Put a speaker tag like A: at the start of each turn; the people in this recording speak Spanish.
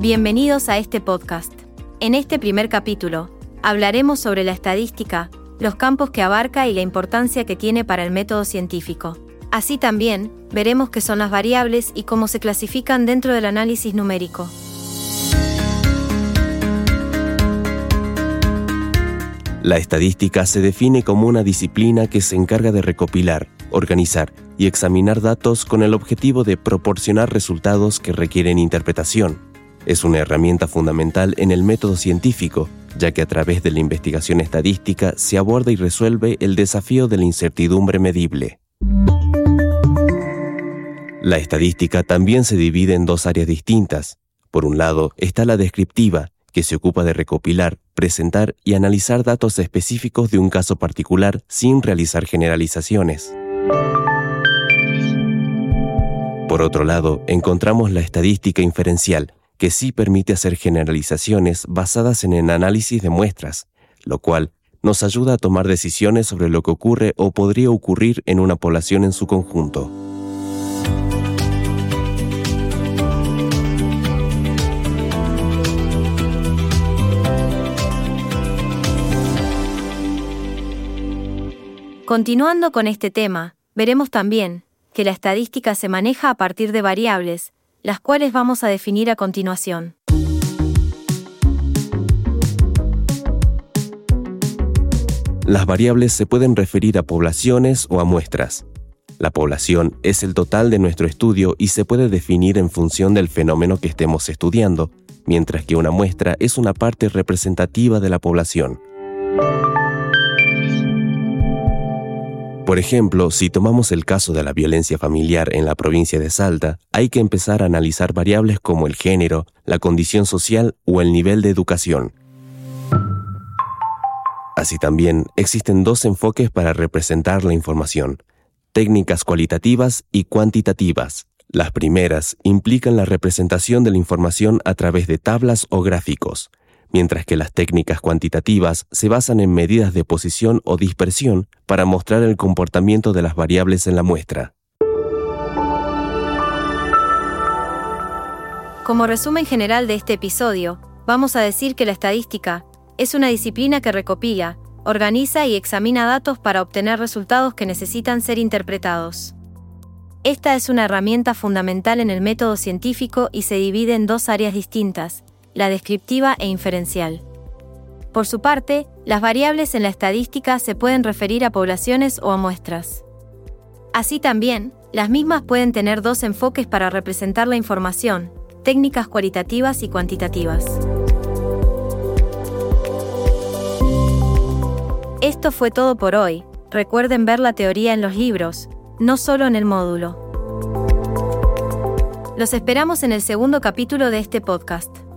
A: Bienvenidos a este podcast. En este primer capítulo, hablaremos sobre la estadística, los campos que abarca y la importancia que tiene para el método científico. Así también, veremos qué son las variables y cómo se clasifican dentro del análisis numérico.
B: La estadística se define como una disciplina que se encarga de recopilar, organizar y examinar datos con el objetivo de proporcionar resultados que requieren interpretación. Es una herramienta fundamental en el método científico, ya que a través de la investigación estadística se aborda y resuelve el desafío de la incertidumbre medible. La estadística también se divide en dos áreas distintas. Por un lado está la descriptiva, que se ocupa de recopilar, presentar y analizar datos específicos de un caso particular sin realizar generalizaciones. Por otro lado, encontramos la estadística inferencial, que sí permite hacer generalizaciones basadas en el análisis de muestras, lo cual nos ayuda a tomar decisiones sobre lo que ocurre o podría ocurrir en una población en su conjunto.
A: Continuando con este tema, veremos también que la estadística se maneja a partir de variables, las cuales vamos a definir a continuación.
B: Las variables se pueden referir a poblaciones o a muestras. La población es el total de nuestro estudio y se puede definir en función del fenómeno que estemos estudiando, mientras que una muestra es una parte representativa de la población. Por ejemplo, si tomamos el caso de la violencia familiar en la provincia de Salta, hay que empezar a analizar variables como el género, la condición social o el nivel de educación. Así también existen dos enfoques para representar la información, técnicas cualitativas y cuantitativas. Las primeras implican la representación de la información a través de tablas o gráficos, mientras que las técnicas cuantitativas se basan en medidas de posición o dispersión para mostrar el comportamiento de las variables en la muestra.
A: Como resumen general de este episodio, vamos a decir que la estadística es una disciplina que recopila, organiza y examina datos para obtener resultados que necesitan ser interpretados. Esta es una herramienta fundamental en el método científico y se divide en dos áreas distintas, la descriptiva e inferencial. Por su parte, las variables en la estadística se pueden referir a poblaciones o a muestras. Así también, las mismas pueden tener dos enfoques para representar la información, técnicas cualitativas y cuantitativas. Esto fue todo por hoy. Recuerden ver la teoría en los libros, no solo en el módulo. Los esperamos en el segundo capítulo de este podcast.